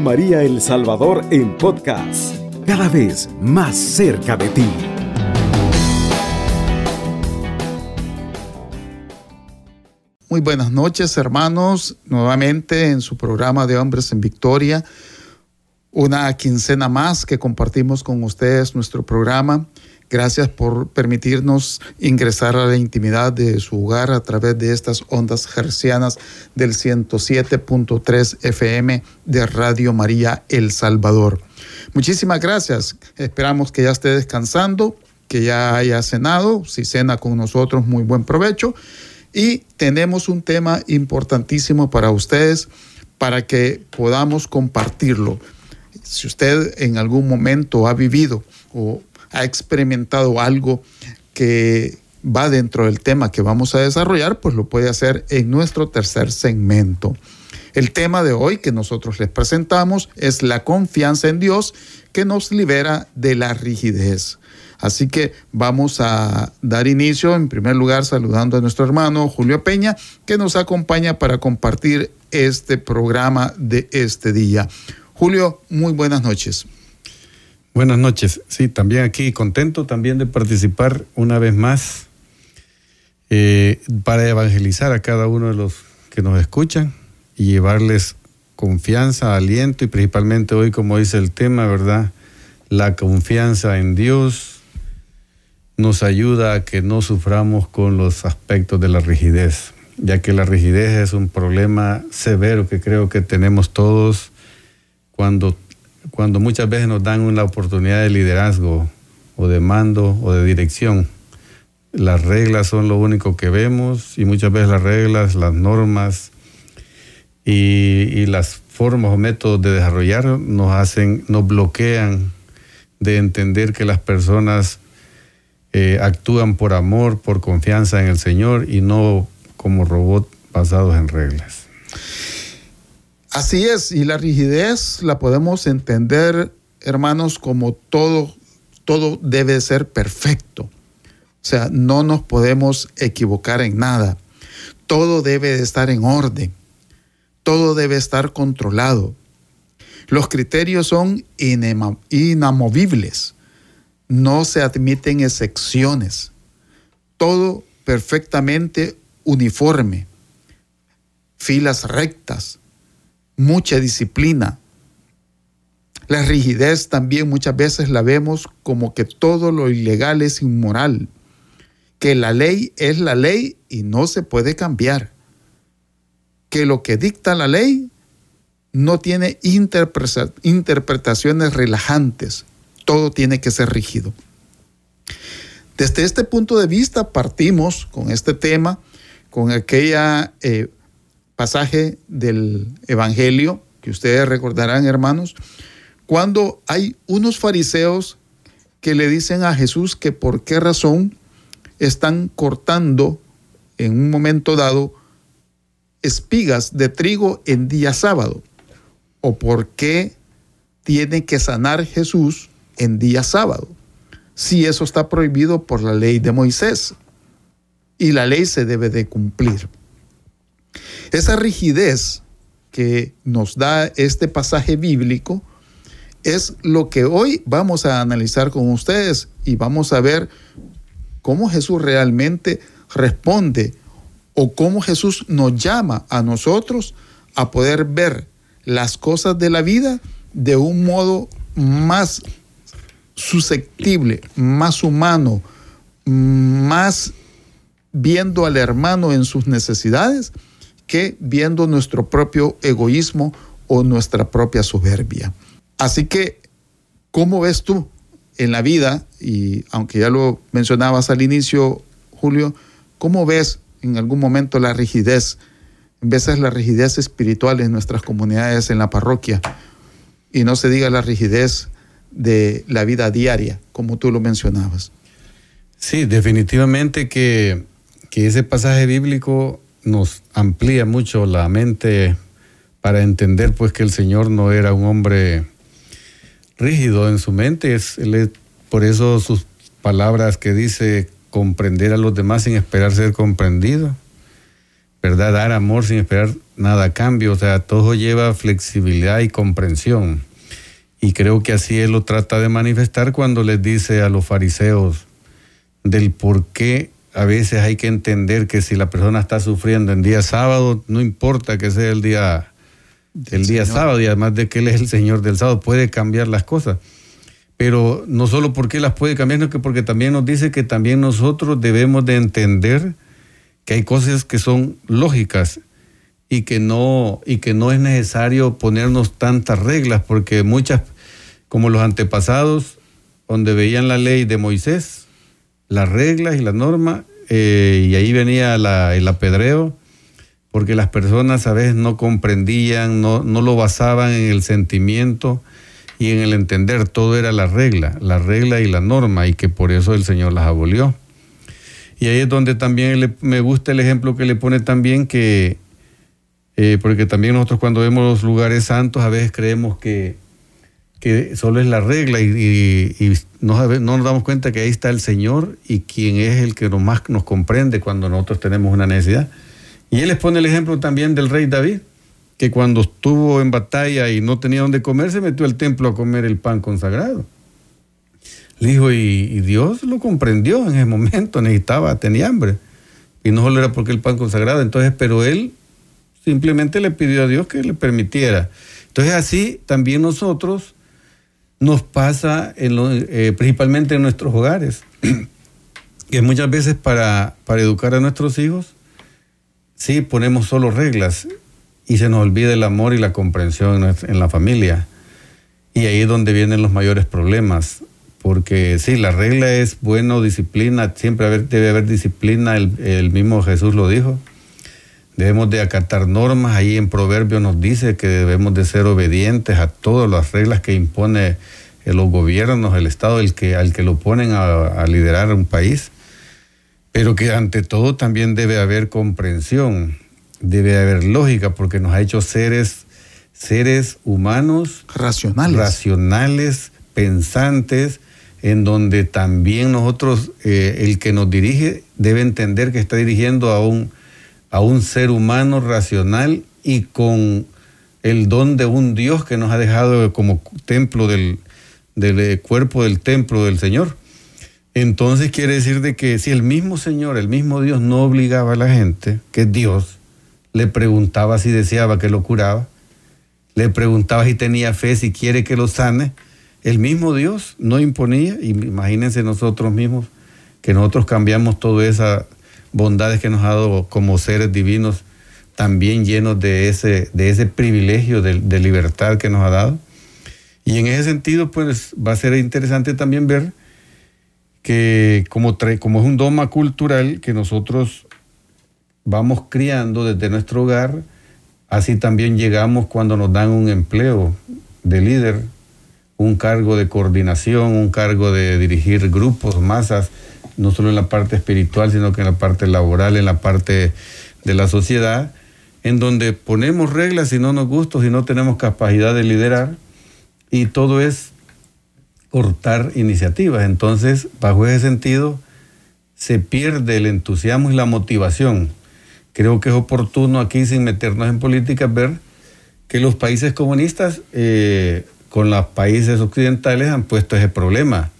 María El Salvador en podcast, cada vez más cerca de ti. Muy buenas noches hermanos, nuevamente en su programa de Hombres en Victoria, una quincena más que compartimos con ustedes nuestro programa. Gracias por permitirnos ingresar a la intimidad de su hogar a través de estas ondas hercianas del 107.3 FM de Radio María El Salvador. Muchísimas gracias. Esperamos que ya esté descansando, que ya haya cenado. Si cena con nosotros, muy buen provecho. Y tenemos un tema importantísimo para ustedes para que podamos compartirlo. Si usted en algún momento ha vivido o ha experimentado algo que va dentro del tema que vamos a desarrollar, pues lo puede hacer en nuestro tercer segmento. El tema de hoy que nosotros les presentamos es la confianza en Dios que nos libera de la rigidez. Así que vamos a dar inicio, en primer lugar, saludando a nuestro hermano Julio Peña, que nos acompaña para compartir este programa de este día. Julio, muy buenas noches. Buenas noches. Sí, también aquí contento también de participar una vez más eh, para evangelizar a cada uno de los que nos escuchan y llevarles confianza, aliento y principalmente hoy, como dice el tema, ¿verdad? La confianza en Dios nos ayuda a que no suframos con los aspectos de la rigidez, ya que la rigidez es un problema severo que creo que tenemos todos cuando cuando muchas veces nos dan una oportunidad de liderazgo o de mando o de dirección. Las reglas son lo único que vemos y muchas veces las reglas, las normas y, las formas o métodos de desarrollar nos hacen, nos bloquean de entender que las personas eh, actúan por amor, por confianza en el Señor y no como robots basados en reglas. Así es, y la rigidez la podemos entender, hermanos, como todo, todo debe ser perfecto. O sea, no nos podemos equivocar en nada. Todo debe de estar en orden. Todo debe estar controlado. Los criterios son inamovibles. No se admiten excepciones. Todo perfectamente uniforme. Filas rectas mucha disciplina. La rigidez también muchas veces la vemos como que todo lo ilegal es inmoral, que la ley es la ley y no se puede cambiar, que lo que dicta la ley no tiene interpretaciones relajantes, todo tiene que ser rígido. Desde este punto de vista partimos con este tema, con aquella eh, pasaje del Evangelio, que ustedes recordarán, hermanos, cuando hay unos fariseos que le dicen a Jesús que por qué razón están cortando en un momento dado espigas de trigo en día sábado, o por qué tiene que sanar Jesús en día sábado, si eso está prohibido por la ley de Moisés y la ley se debe de cumplir. Esa rigidez que nos da este pasaje bíblico es lo que hoy vamos a analizar con ustedes y vamos a ver cómo Jesús realmente responde o cómo Jesús nos llama a nosotros a poder ver las cosas de la vida de un modo más susceptible, más humano, más viendo al hermano en sus necesidades que viendo nuestro propio egoísmo o nuestra propia soberbia. Así que, ¿cómo ves tú en la vida? Y aunque ya lo mencionabas al inicio, Julio, ¿cómo ves en algún momento la rigidez? En veces la rigidez espiritual en nuestras comunidades, en la parroquia, y no se diga la rigidez de la vida diaria, como tú lo mencionabas. Sí, definitivamente que, que ese pasaje bíblico nos amplía mucho la mente para entender pues que el Señor no era un hombre rígido en su mente, es, por eso sus palabras que dice comprender a los demás sin esperar ser comprendido, ¿verdad? Dar amor sin esperar nada a cambio, o sea, todo lleva flexibilidad y comprensión. Y creo que así él lo trata de manifestar cuando les dice a los fariseos del por qué a veces hay que entender que si la persona está sufriendo en día sábado, no importa que sea el día, el día sábado, y además de que Él es el Señor del sábado, puede cambiar las cosas. Pero no solo porque las puede cambiar, sino que porque también nos dice que también nosotros debemos de entender que hay cosas que son lógicas y que no, y que no es necesario ponernos tantas reglas, porque muchas, como los antepasados, donde veían la ley de Moisés, las reglas y las normas, eh, y ahí venía el apedreo, porque las personas a veces no comprendían, no, no lo basaban en el sentimiento y en el entender, todo era la regla, la regla y la norma, y que por eso el Señor las abolió. Y ahí es donde también me gusta el ejemplo que le pone también que eh, porque también nosotros cuando vemos los lugares santos a veces creemos que, que solo es la regla y, no, nos damos cuenta que ahí está el Señor y quien es el que más nos comprende cuando nosotros tenemos una necesidad. Y él les pone el ejemplo también del rey David, que cuando estuvo en batalla y no tenía dónde comer, se metió al templo a comer el pan consagrado. Le dijo, y, y Dios lo comprendió en ese momento, necesitaba, tenía hambre. Y no solo era porque el pan consagrado, entonces, pero él simplemente le pidió a Dios que le permitiera. Entonces así también nosotros nos pasa en eh, principalmente en nuestros hogares, que muchas veces para, educar a nuestros hijos, sí ponemos solo reglas y se nos olvida el amor y la comprensión en, la familia. Y ahí es donde vienen los mayores problemas, porque sí, la regla es bueno, disciplina, siempre debe haber disciplina, el mismo Jesús lo dijo Debemos de acatar normas. Ahí en Proverbio nos dice que debemos de ser obedientes a todas las reglas que impone los gobiernos, el Estado, el que, al que lo ponen a, liderar un país. Pero que ante todo también debe haber comprensión, debe haber lógica, porque nos ha hecho seres, seres humanos racionales, racionales pensantes, en donde también nosotros, eh, el que nos dirige, debe entender que está dirigiendo a un a un ser humano racional y con el don de un Dios que nos ha dejado como templo del, del eh, cuerpo del templo del Señor. Entonces quiere decir de que si el mismo Señor, el mismo Dios no obligaba a la gente, que Dios le preguntaba si deseaba que lo curaba, le preguntaba si tenía fe, si quiere que lo sane, el mismo Dios no imponía, imagínense nosotros mismos que nosotros cambiamos toda esa bondades que nos ha dado como seres divinos, también llenos de ese, de ese privilegio de, libertad que nos ha dado. Y en ese sentido, pues va a ser interesante también ver que como, como es un doma cultural que nosotros vamos criando desde nuestro hogar, así también llegamos cuando nos dan un empleo de líder, un cargo de coordinación, un cargo de dirigir grupos, masas, no solo en la parte espiritual, sino que en la parte laboral, en la parte de la sociedad, en donde ponemos reglas si no nos gusta, si no tenemos capacidad de liderar, y todo es cortar iniciativas. Entonces, bajo ese sentido, se pierde el entusiasmo y la motivación. Creo que es oportuno aquí, sin meternos en política, ver que los países comunistas eh, con los países occidentales han puesto ese problema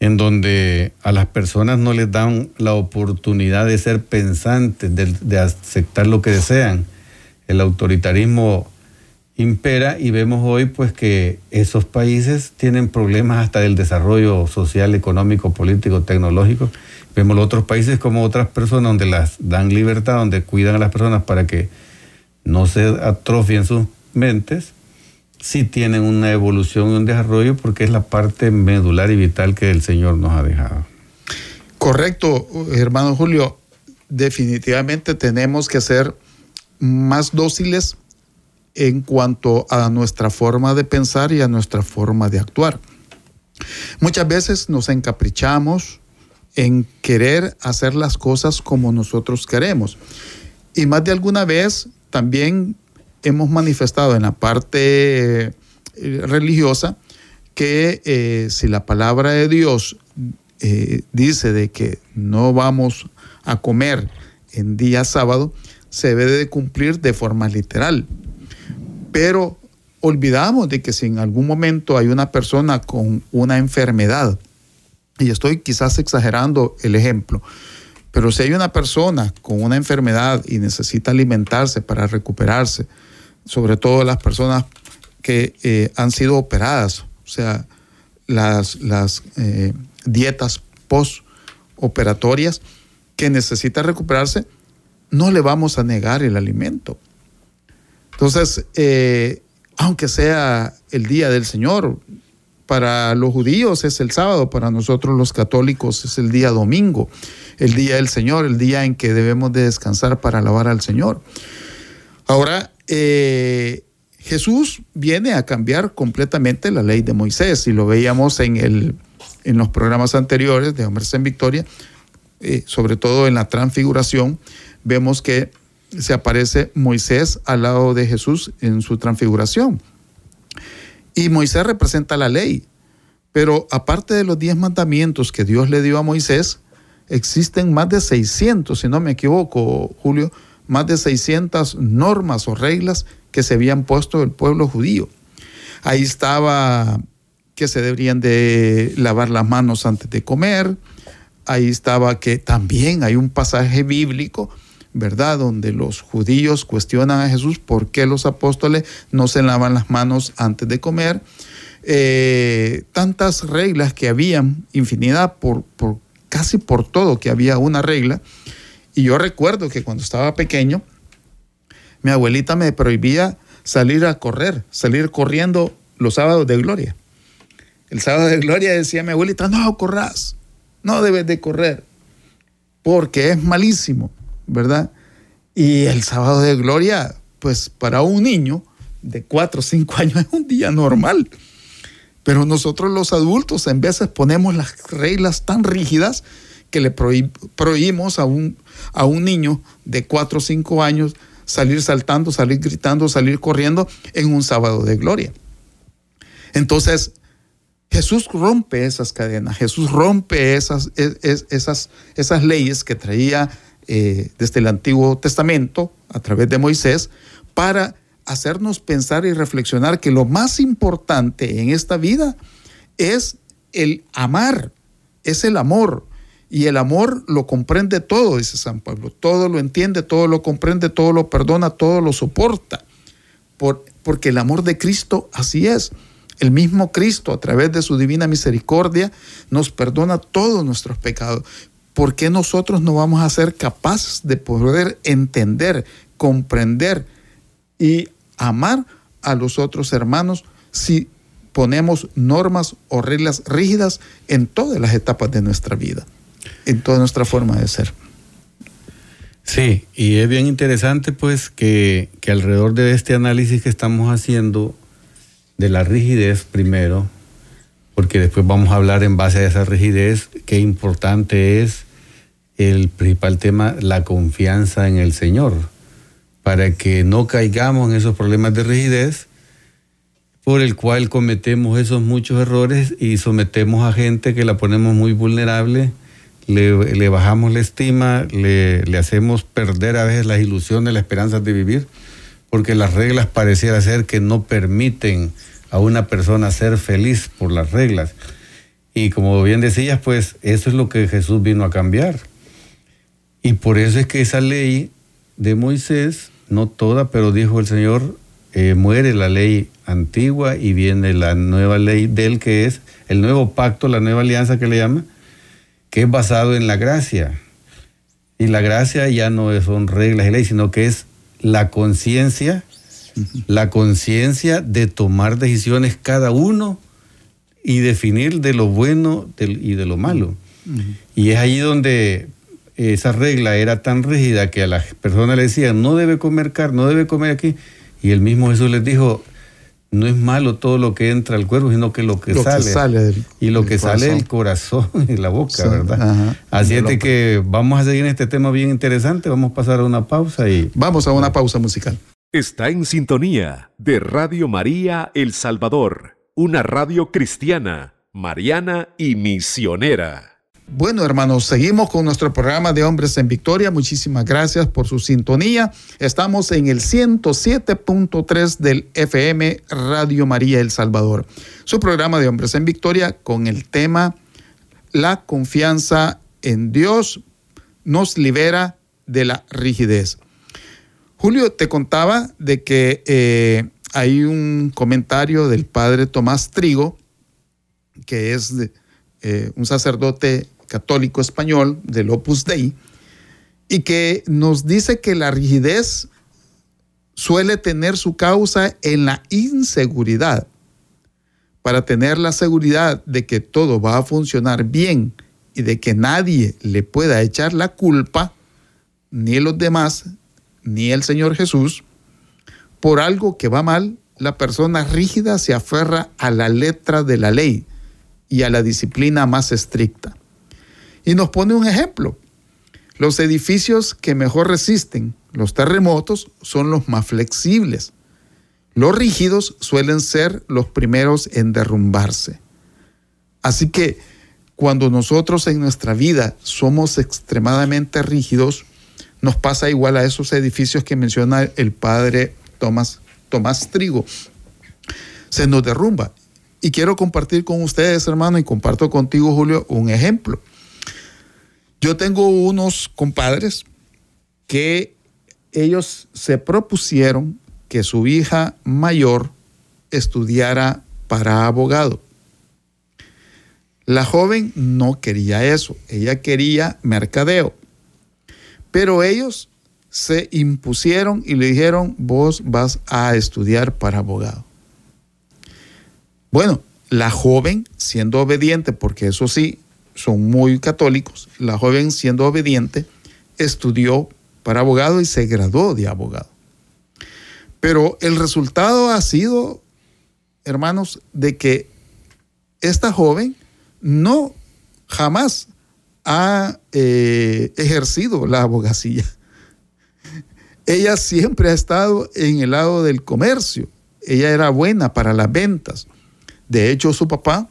en donde a las personas no les dan la oportunidad de ser pensantes, de, aceptar lo que desean. El autoritarismo impera y vemos hoy pues que esos países tienen problemas hasta del desarrollo social, económico, político, tecnológico. Vemos otros países como otras personas donde las dan libertad, donde cuidan a las personas para que no se atrofien sus mentes sí tienen una evolución y un desarrollo porque es la parte medular y vital que el Señor nos ha dejado. Correcto, hermano Julio. Definitivamente tenemos que ser más dóciles en cuanto a nuestra forma de pensar y a nuestra forma de actuar. Muchas veces nos encaprichamos en querer hacer las cosas como nosotros queremos. Y más de alguna vez también hemos manifestado en la parte eh, religiosa que eh, si la palabra de Dios eh, dice de que no vamos a comer en día sábado, se debe de cumplir de forma literal. Pero olvidamos de que si en algún momento hay una persona con una enfermedad, y estoy quizás exagerando el ejemplo, pero si hay una persona con una enfermedad y necesita alimentarse para recuperarse, sobre todo las personas que eh, han sido operadas, o sea, las, eh, dietas postoperatorias, que necesita recuperarse, no le vamos a negar el alimento. Entonces, eh, aunque sea el día del Señor, para los judíos es el sábado, para nosotros los católicos es el día domingo, el día del Señor, el día en que debemos de descansar para alabar al Señor. Ahora, eh, Jesús viene a cambiar completamente la ley de Moisés y lo veíamos en, el, en los programas anteriores de Hombres en Victoria, eh, sobre todo en la transfiguración, vemos que se aparece Moisés al lado de Jesús en su transfiguración. Y Moisés representa la ley. Pero aparte de los diez mandamientos que Dios le dio a Moisés, existen más de 600, si no me equivoco, Julio, más de 600 normas o reglas que se habían puesto el pueblo judío. Ahí estaba que se deberían de lavar las manos antes de comer. Ahí estaba que también hay un pasaje bíblico ¿verdad? Donde los judíos cuestionan a Jesús por qué los apóstoles no se lavan las manos antes de comer. Eh, tantas reglas que habían, infinidad, por, por, casi por todo que había una regla. Y yo recuerdo que cuando estaba pequeño, mi abuelita me prohibía salir a correr, salir corriendo los sábados de gloria. El sábado de gloria decía mi abuelita, no corras, no debes de correr, porque es malísimo. ¿verdad? Y el sábado de gloria, pues para un niño de 4 o 5 años es un día normal. Pero nosotros los adultos en veces ponemos las reglas tan rígidas que le prohibimos a un, a un niño de 4 o 5 años salir saltando, salir gritando, salir corriendo en un sábado de gloria. Entonces, Jesús rompe esas cadenas, Jesús rompe esas, esas, esas leyes que traía eh, desde el Antiguo Testamento, a través de Moisés, para hacernos pensar y reflexionar que lo más importante en esta vida es el amar, es el amor. Y el amor lo comprende todo, dice San Pablo. Todo lo entiende, todo lo comprende, todo lo perdona, todo lo soporta. Por, porque el amor de Cristo así es. El mismo Cristo, a través de su divina misericordia, nos perdona todos nuestros pecados. ¿por qué nosotros no vamos a ser capaces de poder entender, comprender y amar a los otros hermanos si ponemos normas o reglas rígidas en todas las etapas de nuestra vida, en toda nuestra forma de ser? Sí, y es bien interesante pues que, que alrededor de este análisis que estamos haciendo de la rigidez primero, porque después vamos a hablar en base a esa rigidez, qué importante es el principal tema, la confianza en el Señor, para que no caigamos en esos problemas de rigidez por el cual cometemos esos muchos errores y sometemos a gente que la ponemos muy vulnerable, le, bajamos la estima, le, hacemos perder a veces las ilusiones, las esperanzas de vivir, porque las reglas pareciera ser que no permiten a una persona ser feliz por las reglas. Y como bien decías, pues eso es lo que Jesús vino a cambiar. Y por eso es que esa ley de Moisés, no toda, pero dijo el Señor, eh, muere la ley antigua y viene la nueva ley de él, que es el nuevo pacto, la nueva alianza que le llama, que es basado en la gracia. Y la gracia ya no son reglas y leyes, sino que es la conciencia, la conciencia de tomar decisiones cada uno y definir de lo bueno y de lo malo. Y es ahí donde esa regla era tan rígida que a las personas le decían, no debe comer carne, no debe comer aquí. Y el mismo Jesús les dijo, no es malo todo lo que entra al cuerpo, sino que lo que sale. y lo que sale del corazón y la boca, ¿verdad? Así es que vamos a seguir en este tema bien interesante. Vamos a pasar a una pausa y. Vamos a una pausa musical. Está en sintonía de Radio María El Salvador, una radio cristiana, mariana y misionera. Bueno, hermanos, seguimos con nuestro programa de Hombres en Victoria. Muchísimas gracias por su sintonía. Estamos en el 107.3 del FM Radio María El Salvador. Su programa de Hombres en Victoria con el tema La confianza en Dios nos libera de la rigidez. Julio, te contaba de que eh, hay un comentario del padre Tomás Trigo, que es eh, un sacerdote católico español del Opus Dei, y que nos dice que la rigidez suele tener su causa en la inseguridad. Para tener la seguridad de que todo va a funcionar bien y de que nadie le pueda echar la culpa, ni los demás, ni el Señor Jesús, por algo que va mal, la persona rígida se aferra a la letra de la ley y a la disciplina más estricta. Y nos pone un ejemplo. Los edificios que mejor resisten los terremotos son los más flexibles. Los rígidos suelen ser los primeros en derrumbarse. Así que cuando nosotros en nuestra vida somos extremadamente rígidos, nos pasa igual a esos edificios que menciona el padre Tomás, Tomás Trigo. Se nos derrumba. Y quiero compartir con ustedes, hermano, y comparto contigo, Julio, un ejemplo. Yo tengo unos compadres que ellos se propusieron que su hija mayor estudiara para abogado. La joven no quería eso, ella quería mercadeo. Pero ellos se impusieron y le dijeron, vos vas a estudiar para abogado. Bueno, la joven, siendo obediente, porque eso sí, son muy católicos, la joven siendo obediente estudió para abogado y se graduó de abogado. Pero el resultado ha sido, hermanos, de que esta joven no jamás ha eh, ejercido la abogacía. Ella siempre ha estado en el lado del comercio. Ella era buena para las ventas. De hecho, su papá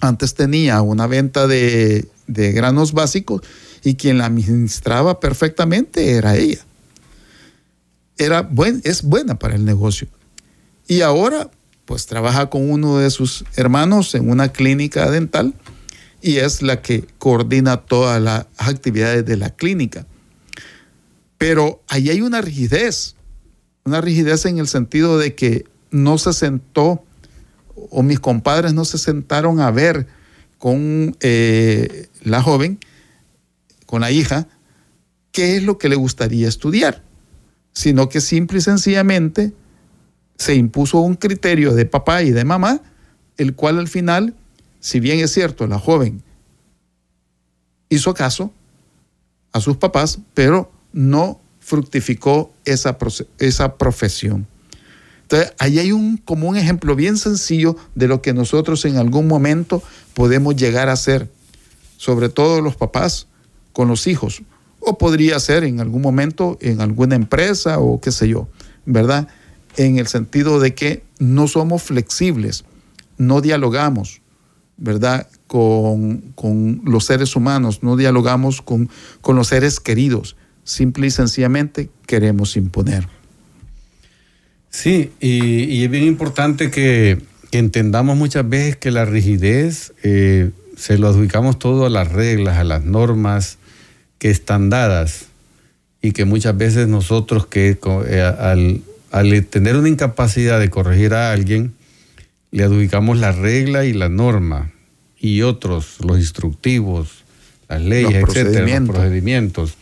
antes tenía una venta de, granos básicos y quien la administraba perfectamente era ella. Era buen, es buena para el negocio. Y ahora, pues trabaja con uno de sus hermanos en una clínica dental y es la que coordina todas las actividades de la clínica. Pero ahí hay una rigidez, una rigidez en el sentido de que no se sentó o mis compadres no se sentaron a ver con eh, la joven, con la hija, qué es lo que le gustaría estudiar, sino que simple y sencillamente se impuso un criterio de papá y de mamá, el cual al final, si bien es cierto, la joven hizo caso a sus papás, pero no fructificó esa, esa profesión. Entonces, ahí hay un, como un ejemplo bien sencillo de lo que nosotros en algún momento podemos llegar a hacer, sobre todo los papás con los hijos, o podría ser en algún momento en alguna empresa o qué sé yo, ¿verdad? En el sentido de que no somos flexibles, no dialogamos, ¿verdad? Con, con los seres humanos, no dialogamos con, con los seres queridos, simple y sencillamente queremos imponer. Sí, y, es bien importante que, entendamos muchas veces que la rigidez eh, se lo adjudicamos todo a las reglas, a las normas que están dadas y que muchas veces nosotros que eh, al, al, tener una incapacidad de corregir a alguien, le adjudicamos la regla y la norma y otros, los instructivos, las leyes, etcétera, los procedimientos.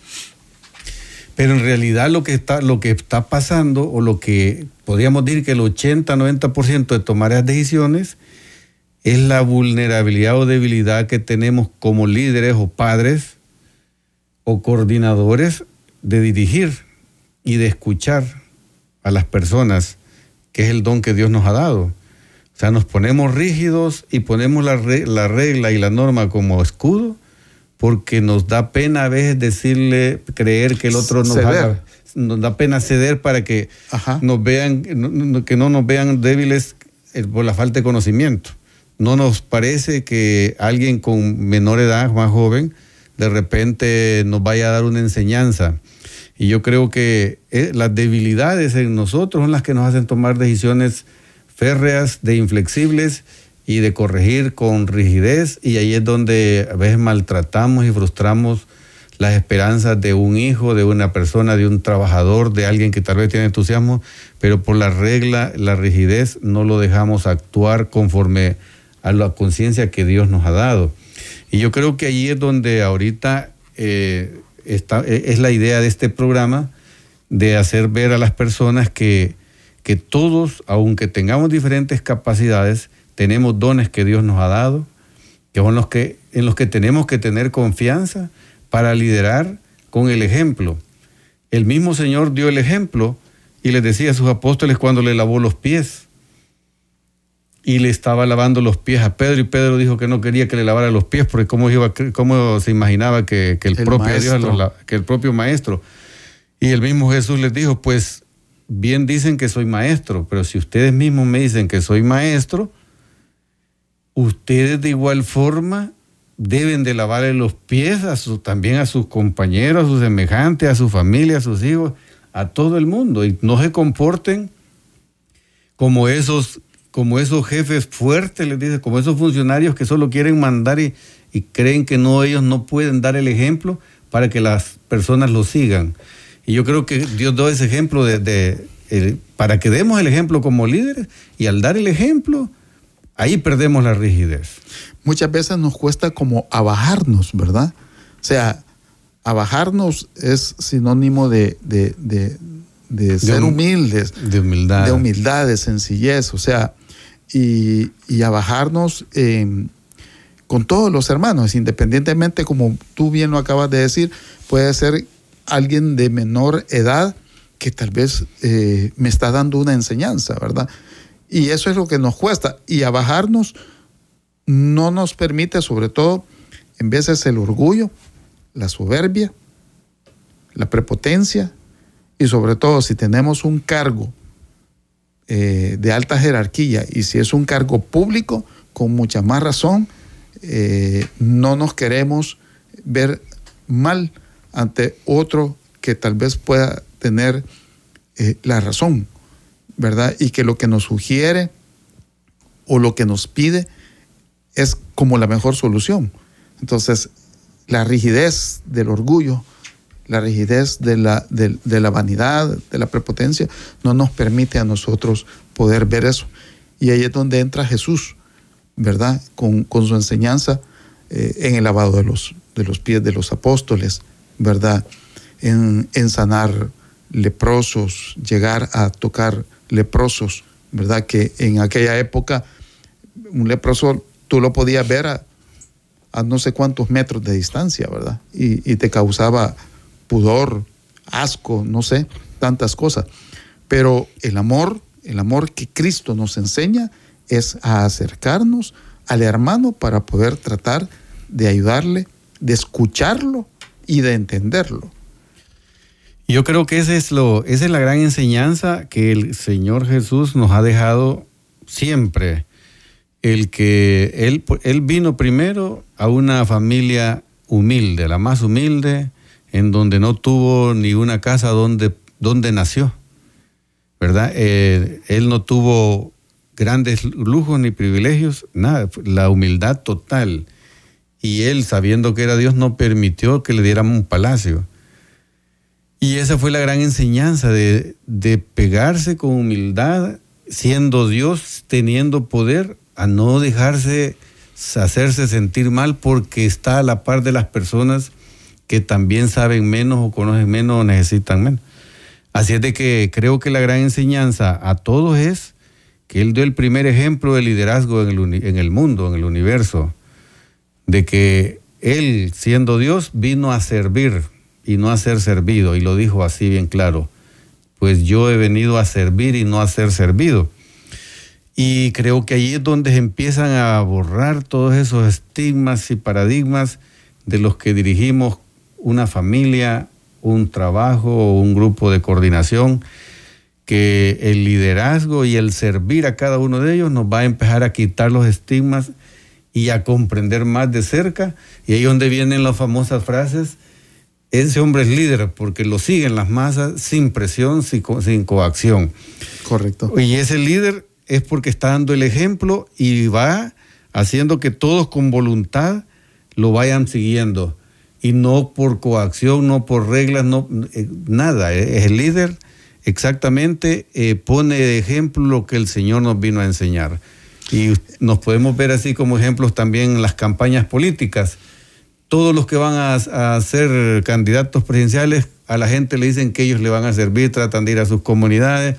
Pero en realidad lo que está, lo que está pasando o lo que podríamos decir que el 80-90% de tomar esas decisiones es la vulnerabilidad o debilidad que tenemos como líderes o padres o coordinadores de dirigir y de escuchar a las personas, que es el don que Dios nos ha dado. O sea, nos ponemos rígidos y ponemos la, la regla y la norma como escudo porque nos da pena a veces decirle, creer que el otro nos haga nos da pena ceder para que nos vean, que no nos vean débiles eh, por la falta de conocimiento. no nos parece que alguien con menor edad, más joven, de repente nos vaya a dar una enseñanza. Y yo creo que eh, las debilidades en nosotros son las que nos hacen tomar decisiones férreas, de inflexibles y de corregir con rigidez. Y ahí es donde a veces maltratamos y frustramos las esperanzas de un hijo, de una persona, de un trabajador, de alguien que tal vez tiene entusiasmo, pero por la regla, la rigidez, no lo dejamos actuar conforme a la conciencia que Dios nos ha dado. Y yo creo que allí es donde ahorita eh, está, e, es la idea de este programa, de hacer ver a las personas que, que todos, aunque tengamos diferentes capacidades, tenemos dones que Dios nos ha dado, que son los que, en los que tenemos que tener confianza para liderar con el ejemplo. El mismo Señor dio el ejemplo y les decía a sus apóstoles cuando le lavó los pies. Y le estaba lavando los pies a Pedro y Pedro dijo que no quería que le lavara los pies porque cómo, iba, cómo se imaginaba que, el, propio Dios, que el propio maestro. Y el mismo Jesús les dijo, pues bien dicen que soy maestro, pero si ustedes mismos me dicen que soy maestro, ustedes de igual forma deben de lavarle los pies a su, también a sus compañeros, a sus semejantes, a su familia, a sus hijos, a todo el mundo. Y no se comporten como esos, como esos jefes fuertes, les dice, como esos funcionarios que solo quieren mandar y, creen que no, ellos no pueden dar el ejemplo para que las personas lo sigan. Y yo creo que Dios da ese ejemplo de, para que demos el ejemplo como líderes y al dar el ejemplo, ahí perdemos la rigidez muchas veces nos cuesta como abajarnos, ¿verdad? O sea, abajarnos es sinónimo de, ser humildes. De humildad. De humildad, de sencillez, o sea, y, y abajarnos em, con todos los hermanos, independientemente, como tú bien lo acabas de decir, puede ser alguien de menor edad que tal vez eh, me está dando una enseñanza, ¿verdad? Y eso es lo que nos cuesta. Y abajarnos no nos permite, sobre todo, en veces el orgullo, la soberbia, la prepotencia y sobre todo si tenemos un cargo eh, de alta jerarquía y si es un cargo público, con mucha más razón, eh, no nos queremos ver mal ante otro que tal vez pueda tener eh, la razón, ¿verdad? Y que lo que nos sugiere o lo que nos pide es como la mejor solución. Entonces, la rigidez del orgullo, la rigidez de la, de, la vanidad, de la prepotencia, no nos permite a nosotros poder ver eso. Y ahí es donde entra Jesús, ¿verdad? Con, su enseñanza eh, en el lavado de los, de los pies de los apóstoles, ¿verdad? En, en sanar leprosos, llegar a tocar leprosos, ¿verdad? Que en aquella época un leproso tú lo podías ver a, no sé cuántos metros de distancia, ¿verdad? Y, te causaba pudor, asco, no sé, tantas cosas. Pero el amor, el amor que Cristo nos enseña es a acercarnos al hermano para poder tratar de ayudarle, de escucharlo y de entenderlo. Yo creo que ese es lo, esa es la gran enseñanza que el Señor Jesús nos ha dejado siempre el que él, él vino primero a una familia humilde, la más humilde, en donde no tuvo ni una casa donde, donde nació, ¿verdad? Eh, él no tuvo grandes lujos ni privilegios, nada, la humildad total. Y él, sabiendo que era Dios, no permitió que le dieran un palacio. Y esa fue la gran enseñanza de, de pegarse con humildad, siendo Dios, teniendo poder a no dejarse hacerse sentir mal porque está a la par de las personas que también saben menos o conocen menos o necesitan menos. Así es de que creo que la gran enseñanza a todos es que él dio el primer ejemplo de liderazgo en el, en el mundo, en el universo, de que él, siendo Dios, vino a servir y no a ser servido, y lo dijo así bien claro, pues yo he venido a servir y no a ser servido. Y creo que ahí es donde se empiezan a borrar todos esos estigmas y paradigmas de los que dirigimos una familia, un trabajo o un grupo de coordinación, que el liderazgo y el servir a cada uno de ellos nos va a empezar a quitar los estigmas y a comprender más de cerca. Y ahí donde vienen las famosas frases, ese hombre es líder porque lo siguen las masas sin presión, sin, sin coacción. Correcto. Y ese líder es porque está dando el ejemplo y va haciendo que todos con voluntad lo vayan siguiendo. Y no por coacción, no por reglas, no, eh, nada. Es el líder exactamente eh, pone de ejemplo lo que el Señor nos vino a enseñar. Y nos podemos ver así como ejemplos también en las campañas políticas. Todos los que van a, ser candidatos presidenciales, a la gente le dicen que ellos le van a servir, tratan de ir a sus comunidades,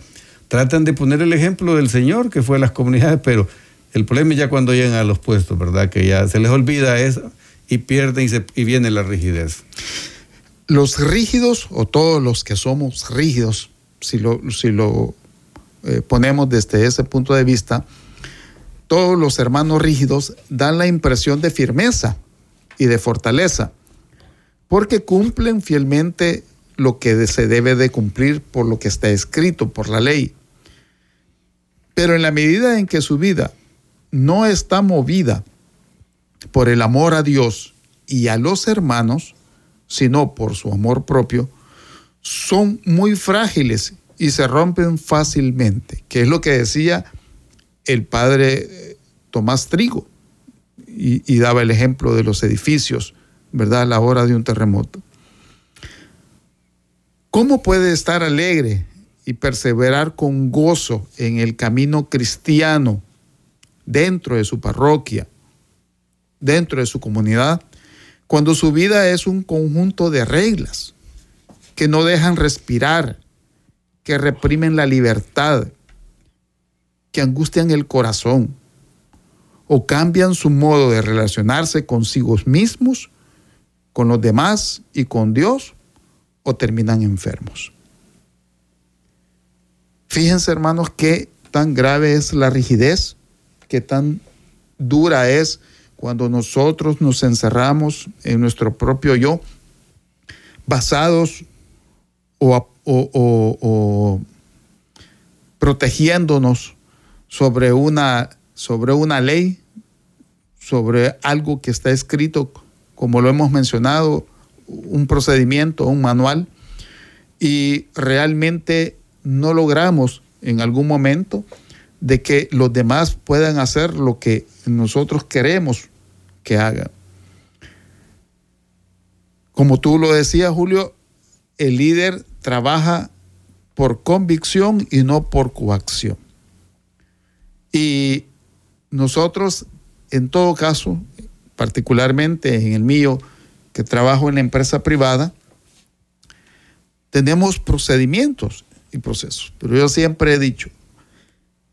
tratan de poner el ejemplo del Señor que fue a las comunidades, pero el problema es ya cuando llegan a los puestos, ¿verdad? Que ya se les olvida eso y pierden y, y viene la rigidez. Los rígidos o todos los que somos rígidos si lo, si lo eh, ponemos desde ese punto de vista, todos los hermanos rígidos dan la impresión de firmeza y de fortaleza, porque cumplen fielmente lo que se debe de cumplir por lo que está escrito, por la ley. Pero en la medida en que su vida no está movida por el amor a Dios y a los hermanos, sino por su amor propio, son muy frágiles y se rompen fácilmente, que es lo que decía el padre eh, Tomás Trigo y, daba el ejemplo de los edificios, ¿verdad? A la hora de un terremoto. ¿Cómo puede estar alegre y perseverar con gozo en el camino cristiano dentro de su parroquia, dentro de su comunidad, cuando su vida es un conjunto de reglas? que no dejan respirar, que reprimen la libertad, que angustian el corazón o cambian su modo de relacionarse consigo mismos, con los demás y con Dios, o terminan enfermos. Fíjense hermanos qué tan grave es la rigidez, qué tan dura es cuando nosotros nos encerramos en nuestro propio yo, basados o, protegiéndonos sobre una, sobre una ley, sobre algo que está escrito, como lo hemos mencionado, un procedimiento, un manual, y realmente no logramos en algún momento de que los demás puedan hacer lo que nosotros queremos que hagan. Como tú lo decías, Julio, el líder trabaja por convicción y no por coacción. Y nosotros, en todo caso, particularmente en el mío, que trabajo en la empresa privada, tenemos procedimientos y procesos. Pero yo siempre he dicho,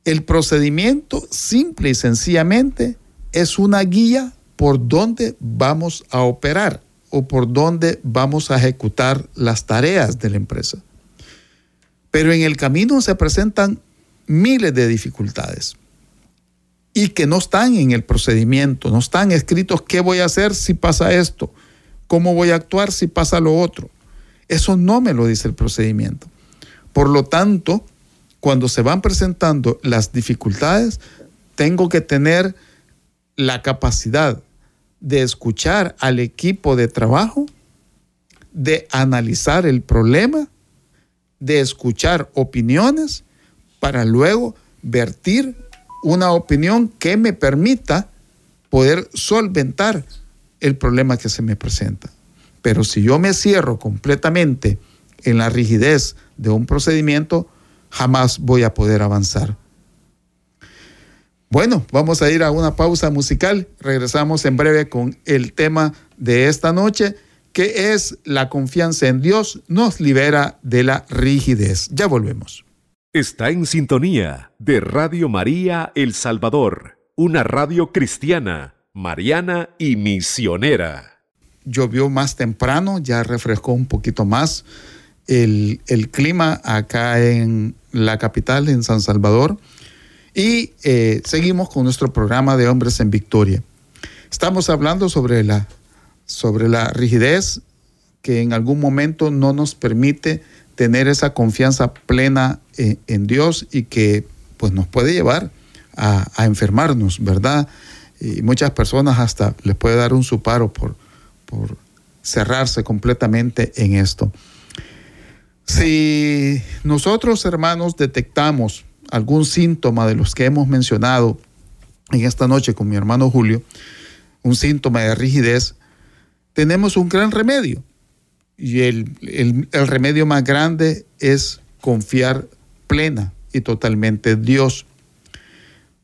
el procedimiento simple y sencillamente es una guía por donde vamos a operar o por dónde vamos a ejecutar las tareas de la empresa. Pero en el camino se presentan miles de dificultades y que no están en el procedimiento, no están escritos qué voy a hacer si pasa esto, cómo voy a actuar si pasa lo otro. Eso no me lo dice el procedimiento. Por lo tanto, cuando se van presentando las dificultades, tengo que tener la capacidad de escuchar al equipo de trabajo, de analizar el problema, de escuchar opiniones para luego vertir una opinión que me permita poder solventar el problema que se me presenta. Pero si yo me cierro completamente en la rigidez de un procedimiento, jamás voy a poder avanzar. Bueno, vamos a ir a una pausa musical. Regresamos en breve con el tema de esta noche, que es la confianza en Dios nos libera de la rigidez. Ya volvemos. Está en sintonía de Radio María El Salvador, una radio cristiana, mariana y misionera. Llovió más temprano, ya refrescó un poquito más el, el clima acá en la capital, en San Salvador. Y eh, seguimos con nuestro programa de Hombres en Victoria. Estamos hablando sobre la, sobre la rigidez que en algún momento no nos permite tener esa confianza plena en, en Dios y que pues nos puede llevar a, a, enfermarnos, ¿verdad? Y muchas personas hasta les puede dar un suparo por, por cerrarse completamente en esto. Si nosotros, hermanos, detectamos algún síntoma de los que hemos mencionado en esta noche con mi hermano Julio, un síntoma de rigidez, tenemos un gran remedio. Y el, el, remedio más grande es confiar plena y totalmente en Dios.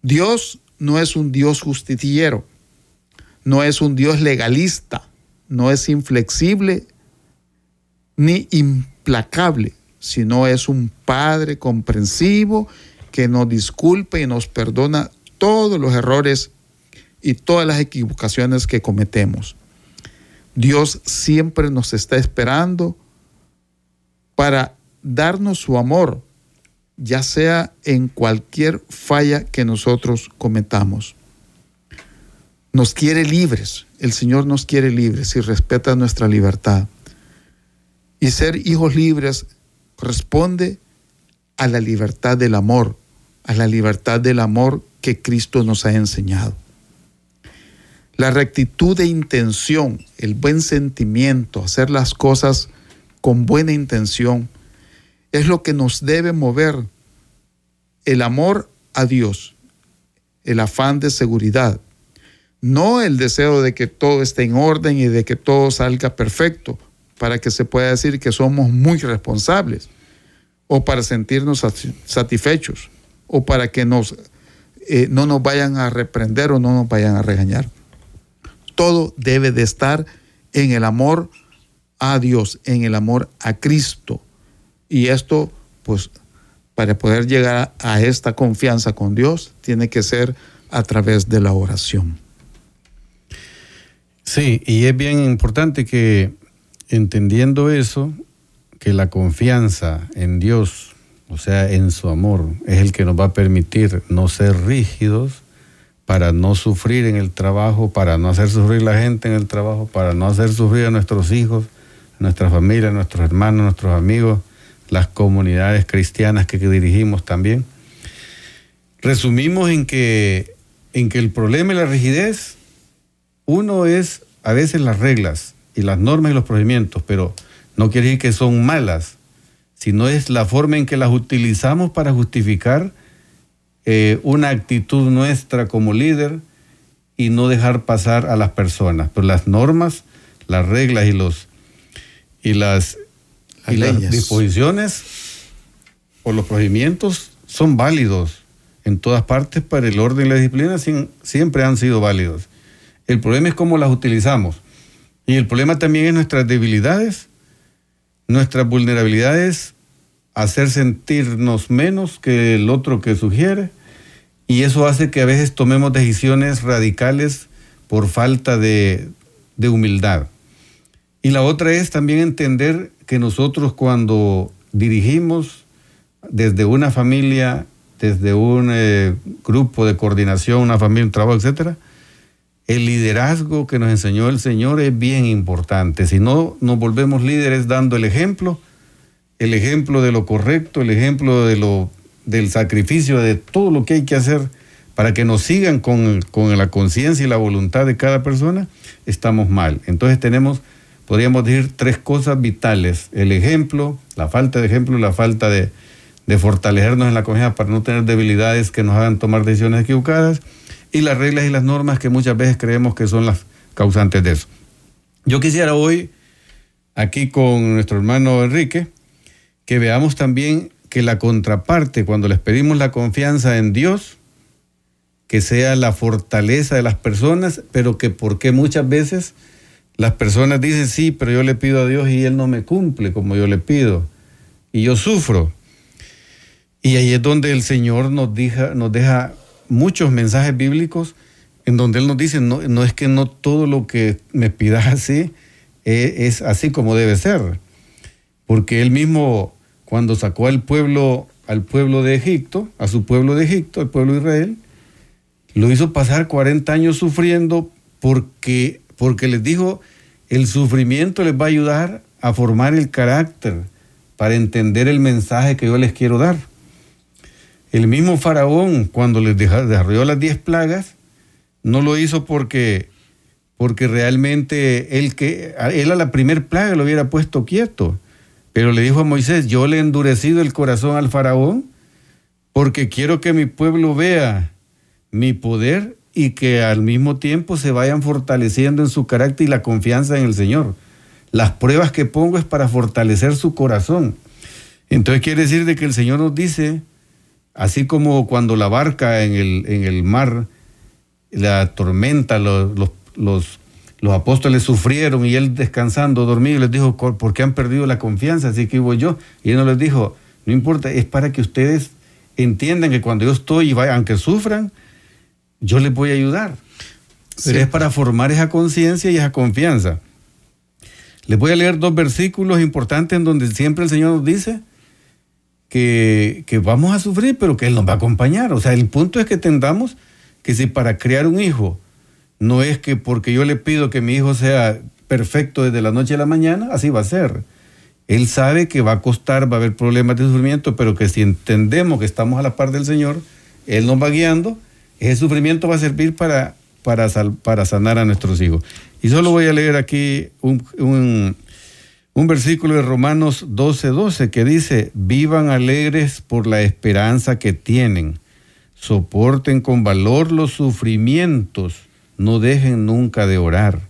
Dios no es un Dios justiciero, no es un Dios legalista, no es inflexible ni implacable, sino es un Padre comprensivo que nos disculpa y nos perdona todos los errores y todas las equivocaciones que cometemos. Dios siempre nos está esperando para darnos su amor, ya sea en cualquier falla que nosotros cometamos. Nos quiere libres, el Señor nos quiere libres y respeta nuestra libertad. Y ser hijos libres responde a la libertad del amor, a la libertad del amor que Cristo nos ha enseñado. La rectitud de intención, el buen sentimiento, hacer las cosas con buena intención, es lo que nos debe mover. El amor a Dios, el afán de seguridad, no el deseo de que todo esté en orden y de que todo salga perfecto, para que se pueda decir que somos muy responsables, o para sentirnos satisfechos, o para que nos, eh, no nos vayan a reprender o no nos vayan a regañar. Todo debe de estar en el amor a Dios, en el amor a Cristo. Y esto, pues, para poder llegar a esta confianza con Dios, tiene que ser a través de la oración. Sí, y es bien importante que entendiendo eso, que la confianza en Dios, o sea, en su amor, es el que nos va a permitir no ser rígidos para no sufrir en el trabajo, para no hacer sufrir la gente en el trabajo, para no hacer sufrir a nuestros hijos, a nuestra familia, a nuestros hermanos, a nuestros amigos, las comunidades cristianas que, dirigimos también. Resumimos en que, en que el problema y la rigidez, uno es a veces las reglas y las normas y los procedimientos, pero no quiere decir que son malas, sino es la forma en que las utilizamos para justificar eh, una actitud nuestra como líder y no dejar pasar a las personas. Pero las normas, las reglas y los y las, y las disposiciones o los procedimientos son válidos en todas partes para el orden y la disciplina sin, siempre han sido válidos. El problema es cómo las utilizamos. Y el problema también es nuestras debilidades, nuestras vulnerabilidades, hacer sentirnos menos que el otro que sugiere. Y eso hace que a veces tomemos decisiones radicales por falta de, de humildad. Y la otra es también entender que nosotros cuando dirigimos desde una familia, desde un eh, grupo de coordinación, una familia, un trabajo, etcétera, el liderazgo que nos enseñó el Señor es bien importante. Si no nos volvemos líderes dando el ejemplo, el ejemplo de lo correcto, el ejemplo de lo, del sacrificio, de todo lo que hay que hacer para que nos sigan con, con la conciencia y la voluntad de cada persona, estamos mal. Entonces tenemos, podríamos decir, tres cosas vitales. El ejemplo, la falta de ejemplo, la falta de, de fortalecernos en la confianza para no tener debilidades que nos hagan tomar decisiones equivocadas y las reglas y las normas que muchas veces creemos que son las causantes de eso. Yo quisiera hoy, aquí con nuestro hermano Enrique, que veamos también que la contraparte, cuando les pedimos la confianza en Dios, que sea la fortaleza de las personas, pero que porque muchas veces las personas dicen, sí, pero yo le pido a Dios y Él no me cumple como yo le pido, y yo sufro. Y ahí es donde el Señor nos deja, nos deja muchos mensajes bíblicos en donde Él nos dice, no, no es que no todo lo que me pidas así es, es así como debe ser. Porque Él mismo, cuando sacó al pueblo, al pueblo de Egipto, a su pueblo de Egipto, al pueblo de Israel, lo hizo pasar 40 años sufriendo porque, porque les dijo, el sufrimiento les va a ayudar a formar el carácter para entender el mensaje que yo les quiero dar. El mismo faraón, cuando les desarrolló las diez plagas, no lo hizo porque, porque realmente él, que, él a la primer plaga lo hubiera puesto quieto. Pero le dijo a Moisés, yo le he endurecido el corazón al faraón porque quiero que mi pueblo vea mi poder y que al mismo tiempo se vayan fortaleciendo en su carácter y la confianza en el Señor. Las pruebas que pongo es para fortalecer su corazón. Entonces quiere decir de que el Señor nos dice, así como cuando la barca en el, en el mar, la tormenta, los, los, los, apóstoles sufrieron y él descansando, dormido, les dijo, ¿por qué han perdido la confianza? Así que hubo yo. Y él no les dijo, no importa, es para que ustedes entiendan que cuando yo estoy, aunque sufran, yo les voy a ayudar. Pero es para formar esa conciencia y esa confianza. Les voy a leer dos versículos importantes en donde siempre el Señor nos dice que, que, vamos a sufrir, pero que Él nos va a acompañar. O sea, el punto es que entendamos que si para crear un hijo no es que porque yo le pido que mi hijo sea perfecto desde la noche a la mañana, así va a ser. Él sabe que va a costar, va a haber problemas de sufrimiento, pero que si entendemos que estamos a la par del Señor, Él nos va guiando, ese sufrimiento va a servir para, para, sanar a nuestros hijos. Y solo voy a leer aquí un, un, versículo de Romanos 12, 12 que dice, vivan alegres por la esperanza que tienen, soporten con valor los sufrimientos, no dejen nunca de orar.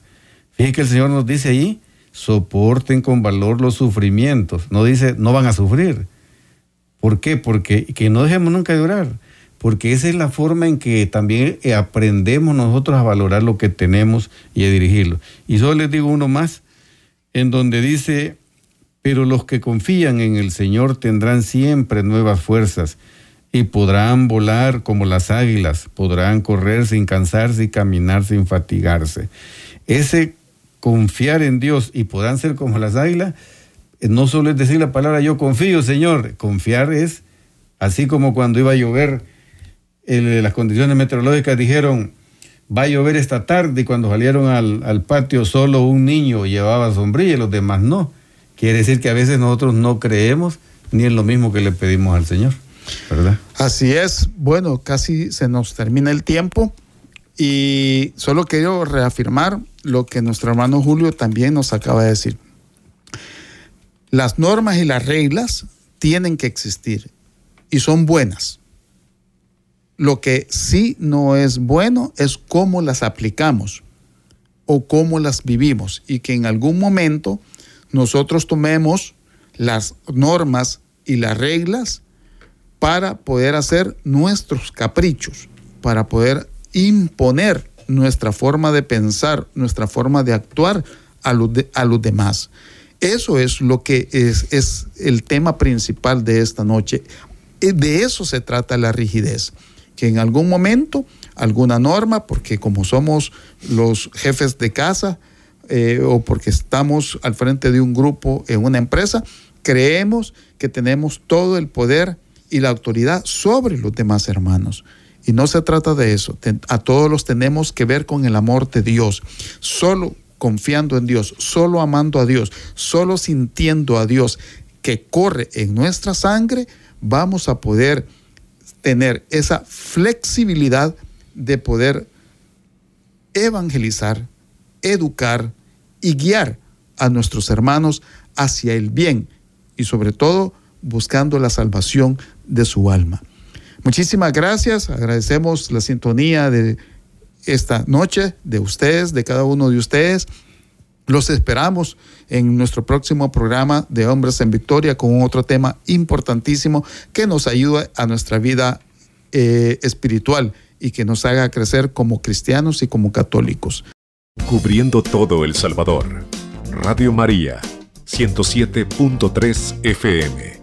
Fíjense que el Señor nos dice ahí, soporten con valor los sufrimientos, no dice, no van a sufrir. ¿Por qué? Porque que no dejemos nunca de orar porque esa es la forma en que también eh, aprendemos nosotros a valorar lo que tenemos y a dirigirlo. Y solo les digo uno más, en donde dice, pero los que confían en el Señor tendrán siempre nuevas fuerzas y podrán volar como las águilas, podrán correr sin cansarse y caminar sin fatigarse. Ese confiar en Dios y podrán ser como las águilas, eh, no solo es decir la palabra yo confío, Señor, confiar es así como cuando iba a llover las condiciones meteorológicas dijeron va a llover esta tarde y cuando salieron al, patio solo un niño llevaba sombrilla y los demás no. Quiere decir que a veces nosotros no creemos ni en lo mismo que le pedimos al Señor, ¿verdad? Así es. Bueno, casi se nos termina el tiempo y solo quiero reafirmar lo que nuestro hermano Julio también nos acaba de decir. Las normas y las reglas tienen que existir y son buenas lo que sí no es bueno es cómo las aplicamos o cómo las vivimos y que en algún momento nosotros tomemos las normas y las reglas para poder hacer nuestros caprichos, para poder imponer nuestra forma de pensar, nuestra forma de actuar a los, a los demás. Eso es lo que es, es el tema principal de esta noche. De eso se trata la rigidez que en algún momento alguna norma, porque como somos los jefes de casa eh, o porque estamos al frente de un grupo en una empresa, creemos que tenemos todo el poder y la autoridad sobre los demás hermanos. Y no se trata de eso. A todos los tenemos que ver con el amor de Dios. Solo confiando en Dios, solo amando a Dios, solo sintiendo a Dios que corre en nuestra sangre, vamos a poder tener esa flexibilidad de poder evangelizar, educar y guiar a nuestros hermanos hacia el bien y sobre todo buscando la salvación de su alma. Muchísimas gracias, agradecemos la sintonía de esta noche de ustedes, de cada uno de ustedes. Los esperamos en nuestro próximo programa de Hombres en Victoria con otro tema importantísimo que nos ayude a nuestra vida eh, espiritual y que nos haga crecer como cristianos y como católicos. Cubriendo todo El Salvador. Radio María, 107.3 FM.